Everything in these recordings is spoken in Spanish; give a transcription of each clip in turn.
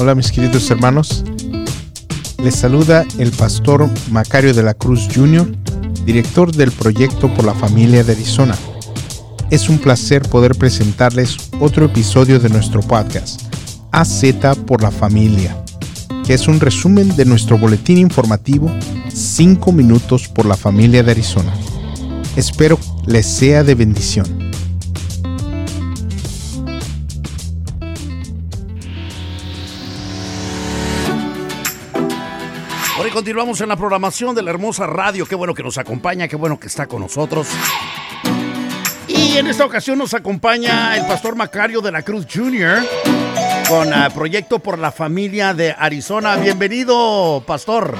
Hola mis queridos hermanos. Les saluda el pastor Macario de la Cruz Jr., director del proyecto por la familia de Arizona. Es un placer poder presentarles otro episodio de nuestro podcast, AZ por la familia, que es un resumen de nuestro boletín informativo 5 minutos por la familia de Arizona. Espero les sea de bendición. Continuamos en la programación de la hermosa radio. Qué bueno que nos acompaña, qué bueno que está con nosotros. Y en esta ocasión nos acompaña el pastor Macario de la Cruz Jr. con uh, Proyecto por la Familia de Arizona. Bienvenido, pastor.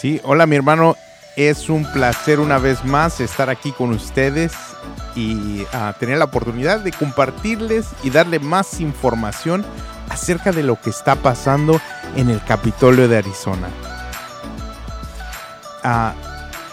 Sí, hola mi hermano. Es un placer una vez más estar aquí con ustedes y uh, tener la oportunidad de compartirles y darle más información acerca de lo que está pasando en el Capitolio de Arizona.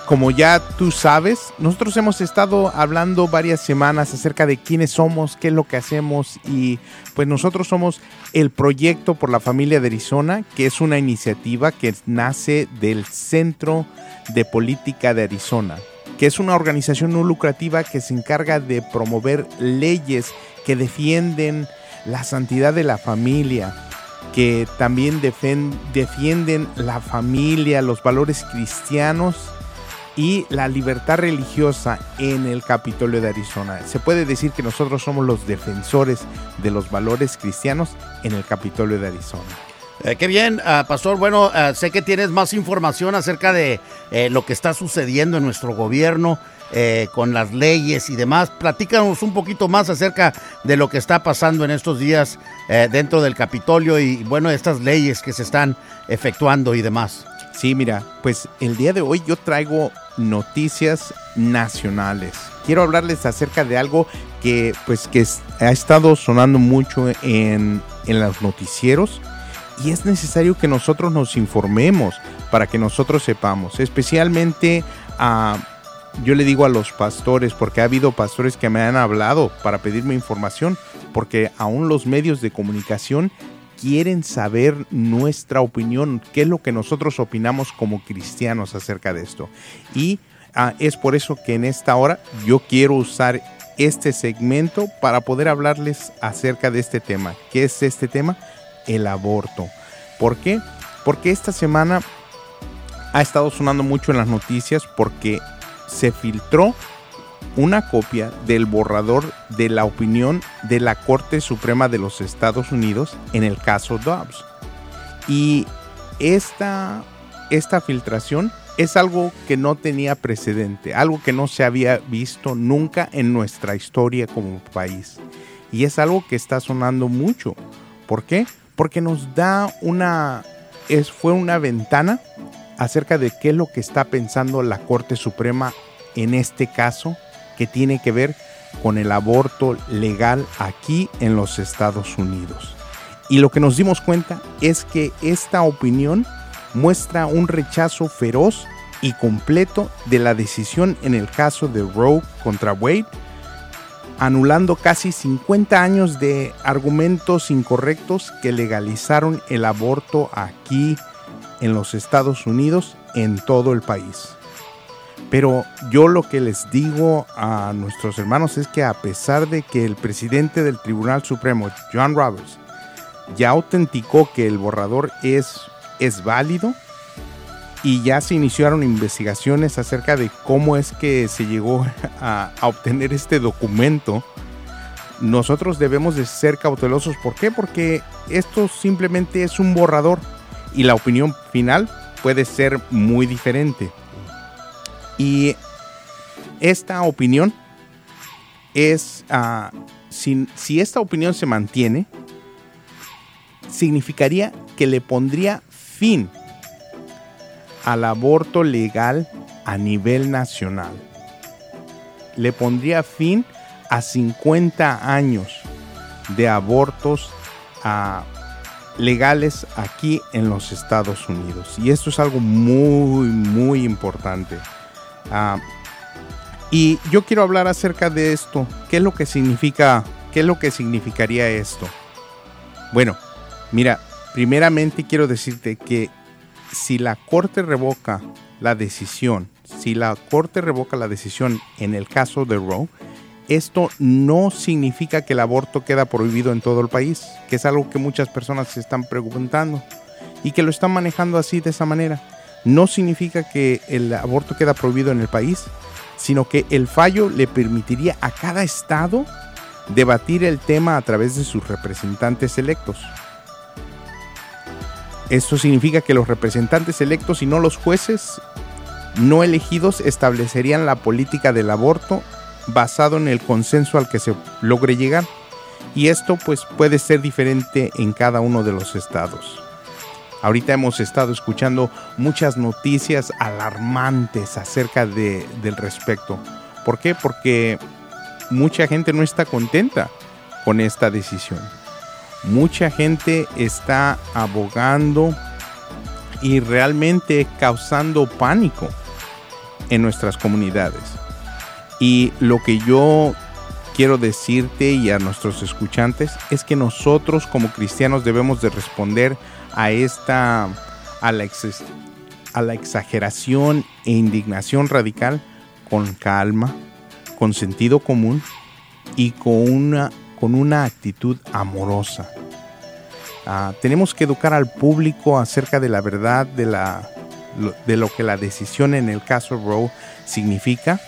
Como ya tú sabes, nosotros hemos estado hablando varias semanas acerca de quiénes somos, qué es lo que hacemos y pues nosotros somos el proyecto por la familia de Arizona, que es una iniciativa que nace del Centro de Política de Arizona, que es una organización no lucrativa que se encarga de promover leyes que defienden la santidad de la familia, que también defienden la familia, los valores cristianos y la libertad religiosa en el Capitolio de Arizona. Se puede decir que nosotros somos los defensores de los valores cristianos en el Capitolio de Arizona. Eh, qué bien, uh, Pastor. Bueno, uh, sé que tienes más información acerca de eh, lo que está sucediendo en nuestro gobierno eh, con las leyes y demás. Platícanos un poquito más acerca de lo que está pasando en estos días eh, dentro del Capitolio y, bueno, estas leyes que se están efectuando y demás. Sí, mira, pues el día de hoy yo traigo noticias nacionales. Quiero hablarles acerca de algo que pues que ha estado sonando mucho en, en los noticieros y es necesario que nosotros nos informemos para que nosotros sepamos, especialmente a yo le digo a los pastores, porque ha habido pastores que me han hablado para pedirme información, porque aún los medios de comunicación quieren saber nuestra opinión, qué es lo que nosotros opinamos como cristianos acerca de esto. Y ah, es por eso que en esta hora yo quiero usar este segmento para poder hablarles acerca de este tema. ¿Qué es este tema? El aborto. ¿Por qué? Porque esta semana ha estado sonando mucho en las noticias porque se filtró una copia del borrador de la opinión de la Corte Suprema de los Estados Unidos en el caso Dobbs. Y esta, esta filtración es algo que no tenía precedente, algo que no se había visto nunca en nuestra historia como país. Y es algo que está sonando mucho. ¿Por qué? Porque nos da una, es, fue una ventana acerca de qué es lo que está pensando la Corte Suprema en este caso que tiene que ver con el aborto legal aquí en los Estados Unidos. Y lo que nos dimos cuenta es que esta opinión muestra un rechazo feroz y completo de la decisión en el caso de Roe contra Wade, anulando casi 50 años de argumentos incorrectos que legalizaron el aborto aquí en los Estados Unidos en todo el país. Pero yo lo que les digo a nuestros hermanos es que a pesar de que el presidente del Tribunal Supremo, John Roberts, ya autenticó que el borrador es, es válido y ya se iniciaron investigaciones acerca de cómo es que se llegó a, obtener este documento, nosotros debemos de ser cautelosos. ¿Por qué? Porque esto simplemente es un borrador y la opinión final puede ser muy diferente. Y esta opinión es, uh, si, si esta opinión se mantiene, significaría que le pondría fin al aborto legal a nivel nacional. Le pondría fin a 50 años de abortos uh, legales aquí en los Estados Unidos. Y esto es algo muy, muy importante. Uh, y yo quiero hablar acerca de esto. ¿Qué es lo que significa? ¿Qué es lo que significaría esto? Bueno, mira, Primeramente quiero decirte que si la Corte revoca la decisión, si la Corte revoca la decisión en el caso de Roe, esto no significa que el aborto queda prohibido en todo el país, que es algo que muchas personas se están preguntando y que lo están manejando así de esa manera. No significa que el aborto queda prohibido en el país, sino que el fallo le permitiría a cada estado debatir el tema a través de sus representantes electos. Esto significa que los representantes electos y no los jueces no elegidos establecerían la política del aborto basado en el consenso al que se logre llegar. Y esto pues puede ser diferente en cada uno de los estados. Ahorita hemos estado escuchando muchas noticias alarmantes acerca de, del respecto. ¿Por qué? Porque mucha gente no está contenta con esta decisión mucha gente está abogando y realmente causando pánico en nuestras comunidades. Y lo que yo quiero decirte y a nuestros escuchantes es que nosotros como cristianos debemos de responder a esta a la, a la exageración e indignación radical con calma, con sentido común y con una con una actitud amorosa. Ah, tenemos que educar al público acerca de la verdad de, la, de lo que la decisión en el caso Roe significa,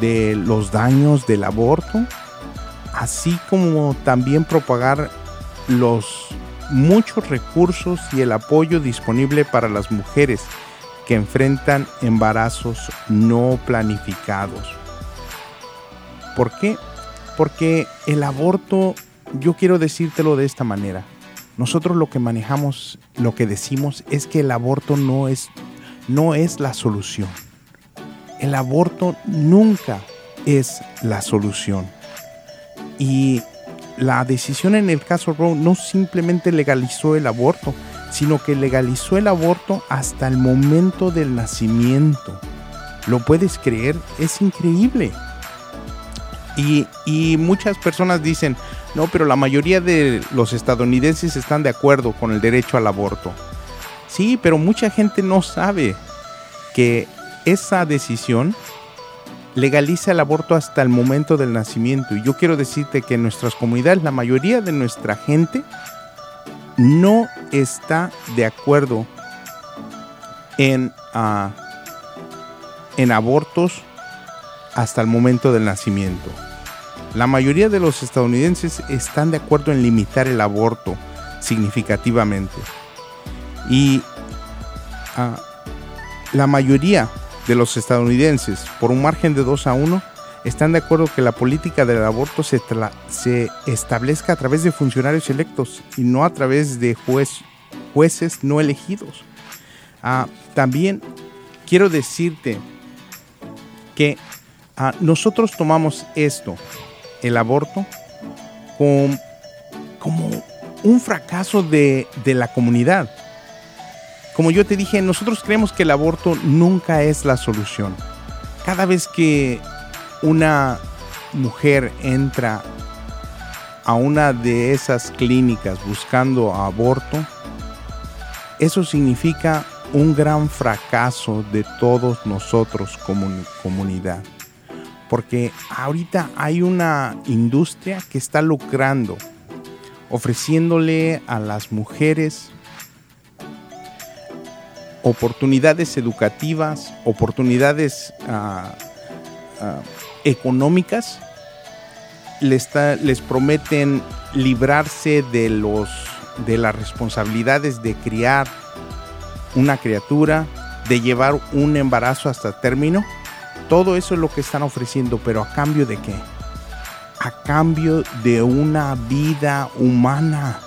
de los daños del aborto, así como también propagar los muchos recursos y el apoyo disponible para las mujeres que enfrentan embarazos no planificados. ¿Por qué? Porque el aborto, yo quiero decírtelo de esta manera. Nosotros lo que manejamos, lo que decimos es que el aborto no es, no es la solución. El aborto nunca es la solución. Y la decisión en el caso Roe no simplemente legalizó el aborto, sino que legalizó el aborto hasta el momento del nacimiento. ¿Lo puedes creer? Es increíble. Y, muchas personas dicen, no, pero la mayoría de los estadounidenses están de acuerdo con el derecho al aborto. Sí, pero mucha gente no sabe que esa decisión legaliza el aborto hasta el momento del nacimiento. Y yo quiero decirte que en nuestras comunidades, la mayoría de nuestra gente no está de acuerdo en, ah, en abortos hasta el momento del nacimiento. La mayoría de los estadounidenses están de acuerdo en limitar el aborto significativamente. Y ah, la mayoría de los estadounidenses, por un margen de 2 a 1, están de acuerdo que la política del aborto se, se establezca a través de funcionarios electos y no a través de jueces no elegidos. Ah, también quiero decirte que Ah, nosotros tomamos esto, el aborto, como un fracaso de, de la comunidad. Como yo te dije, nosotros creemos que el aborto nunca es la solución. Cada vez que una mujer entra a una de esas clínicas buscando aborto, eso significa un gran fracaso de todos nosotros como comunidad porque ahorita hay una industria que está lucrando, ofreciéndole a las mujeres oportunidades educativas, oportunidades ah, ah, económicas, les, les, prometen librarse de, los, de las responsabilidades de criar una criatura, de llevar un embarazo hasta término todo eso es lo que están ofreciendo, pero a cambio de qué? A cambio de una vida humana,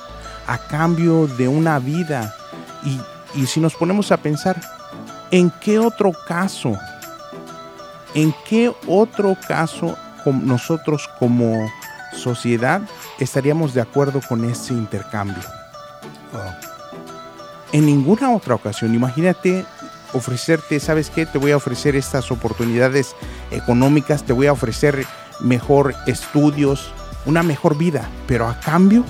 a cambio de una vida. Y, si nos ponemos a pensar, ¿en qué otro caso? ¿En qué otro caso nosotros como sociedad estaríamos de acuerdo con ese intercambio? En ninguna otra ocasión. Imagínate ofrecerte, ¿sabes qué? Te voy a ofrecer estas oportunidades económicas, te voy a ofrecer mejor estudios, una mejor vida, pero a cambio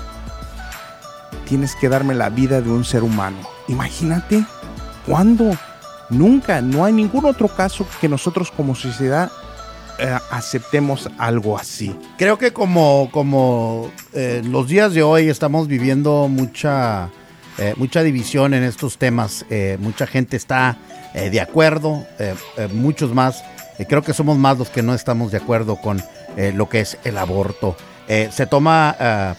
tienes que darme la vida de un ser humano. Imagínate, ¿cuándo? Nunca, no hay ningún otro caso que nosotros como sociedad eh, aceptemos algo así. Creo que como, como eh, los días de hoy estamos viviendo mucha, eh, mucha división en estos temas, mucha gente está de acuerdo, muchos más, creo que somos más los que no estamos de acuerdo con lo que es el aborto. se toma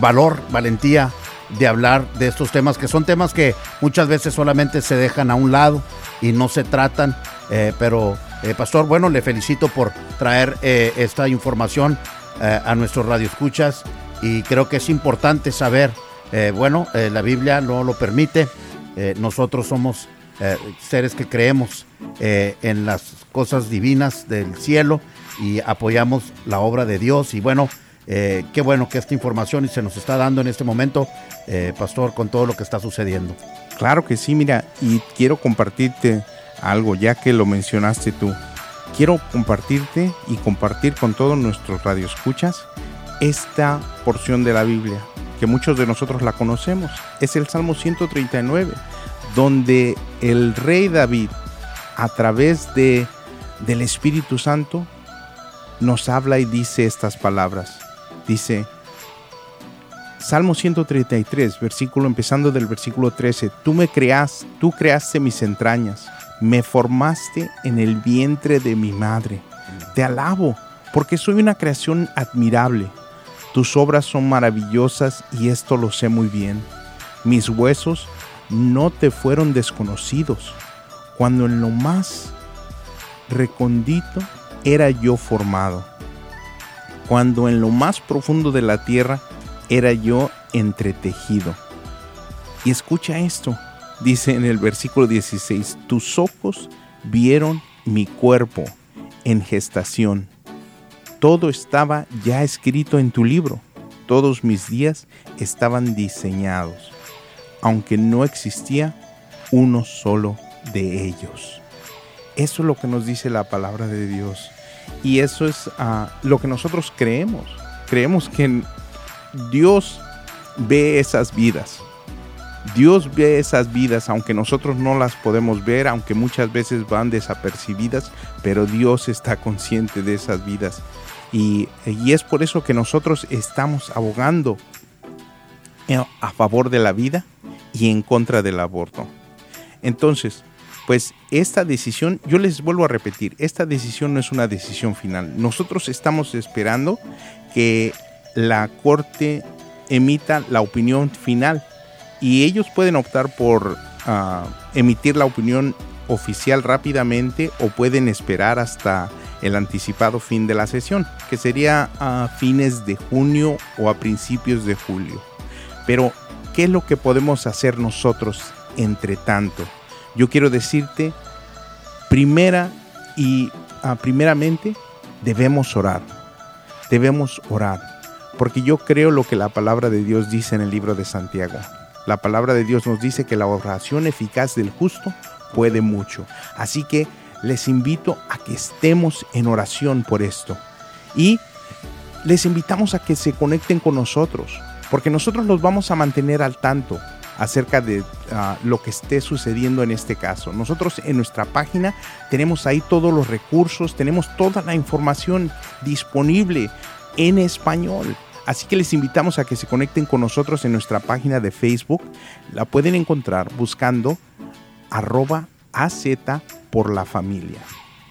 valor, valentía de hablar de estos temas, que son temas que muchas veces solamente se dejan a un lado y no se tratan, eh, pero eh, Pastor, bueno, le felicito por traer eh, esta información a nuestros radioescuchas y creo que es importante saber, bueno, la Biblia no lo permite, nosotros somos seres que creemos en las cosas divinas del cielo y apoyamos la obra de Dios y bueno, eh, qué bueno que esta información se nos está dando en este momento, eh, Pastor, con todo lo que está sucediendo. Claro que sí, mira, y quiero compartirte algo, ya que lo mencionaste tú. Quiero compartirte y compartir con todos nuestros radioescuchas esta porción de la Biblia, que muchos de nosotros la conocemos. Es el Salmo 139, donde el rey David, a través de, del Espíritu Santo, nos habla y dice estas palabras. Dice, Salmo 133, versículo empezando del versículo 13, tú me creas, tú creaste mis entrañas, me formaste en el vientre de mi madre. Te alabo, porque soy una creación admirable. Tus obras son maravillosas y esto lo sé muy bien. Mis huesos no te fueron desconocidos, cuando en lo más recondito era yo formado cuando en lo más profundo de la tierra era yo entretejido. Y escucha esto, dice en el versículo 16, tus ojos vieron mi cuerpo en gestación. Todo estaba ya escrito en tu libro, todos mis días estaban diseñados, aunque no existía uno solo de ellos. Eso es lo que nos dice la palabra de Dios. Y eso es ah, lo que nosotros creemos. Creemos que Dios ve esas vidas. Dios ve esas vidas, aunque nosotros no las podemos ver, aunque muchas veces van desapercibidas, pero Dios está consciente de esas vidas. Y, y es por eso que nosotros estamos abogando a favor de la vida y en contra del aborto. Entonces, pues esta decisión, yo les vuelvo a repetir, esta decisión no es una decisión final. Nosotros estamos esperando que la Corte emita la opinión final y ellos pueden optar por ah, emitir la opinión oficial rápidamente o pueden esperar hasta el anticipado fin de la sesión, que sería a fines de junio o a principios de julio. Pero, ¿qué es lo que podemos hacer nosotros entre tanto? Yo quiero decirte, primera y ah, primeramente debemos orar. Debemos orar, porque yo creo lo que la palabra de Dios dice en el libro de Santiago. La palabra de Dios nos dice que la oración eficaz del justo puede mucho. Así que les invito a que estemos en oración por esto. Y les invitamos a que se conecten con nosotros, porque nosotros los vamos a mantener al tanto acerca de ah, lo que esté sucediendo en este caso. Nosotros en nuestra página tenemos ahí todos los recursos, tenemos toda la información disponible en español. Así que les invitamos a que se conecten con nosotros en nuestra página de Facebook. La pueden encontrar buscando arroba AZ por la familia.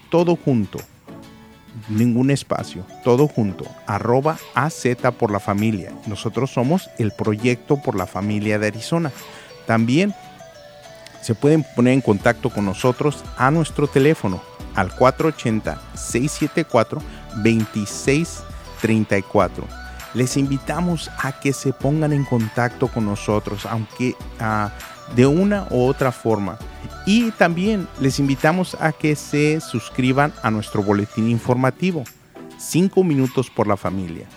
Todo junto ningún espacio, todo junto, arroba AZ por la familia. Nosotros somos el proyecto por la familia de Arizona. También se pueden poner en contacto con nosotros a nuestro teléfono al 480-674-2634. Les invitamos a que se pongan en contacto con nosotros, aunque ah, de una u otra forma. Y también les invitamos a que se suscriban a nuestro boletín informativo, 5 minutos por la familia.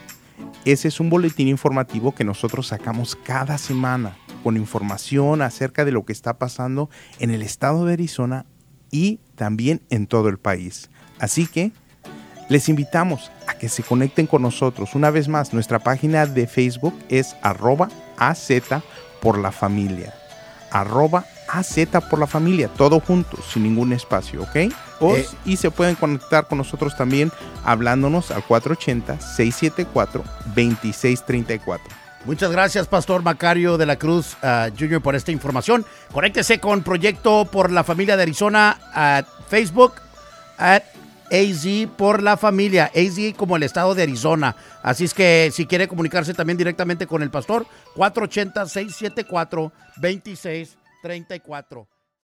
Ese es un boletín informativo que nosotros sacamos cada semana con información acerca de lo que está pasando en el estado de Arizona y también en todo el país. Así que les invitamos a que se conecten con nosotros. Una vez más, nuestra página de Facebook es arroba AZ por la familia. Arroba AZ por la familia, todo junto, sin ningún espacio, ¿ok? Eh, y se pueden conectar con nosotros también hablándonos al 480-674-2634. Muchas gracias, Pastor Macario de la Cruz uh, Jr., por esta información. Conéctese con Proyecto por la Familia de Arizona a Facebook, at AZ por la familia, AZ como el estado de Arizona. Así es que si quiere comunicarse también directamente con el pastor, 480-674-2634.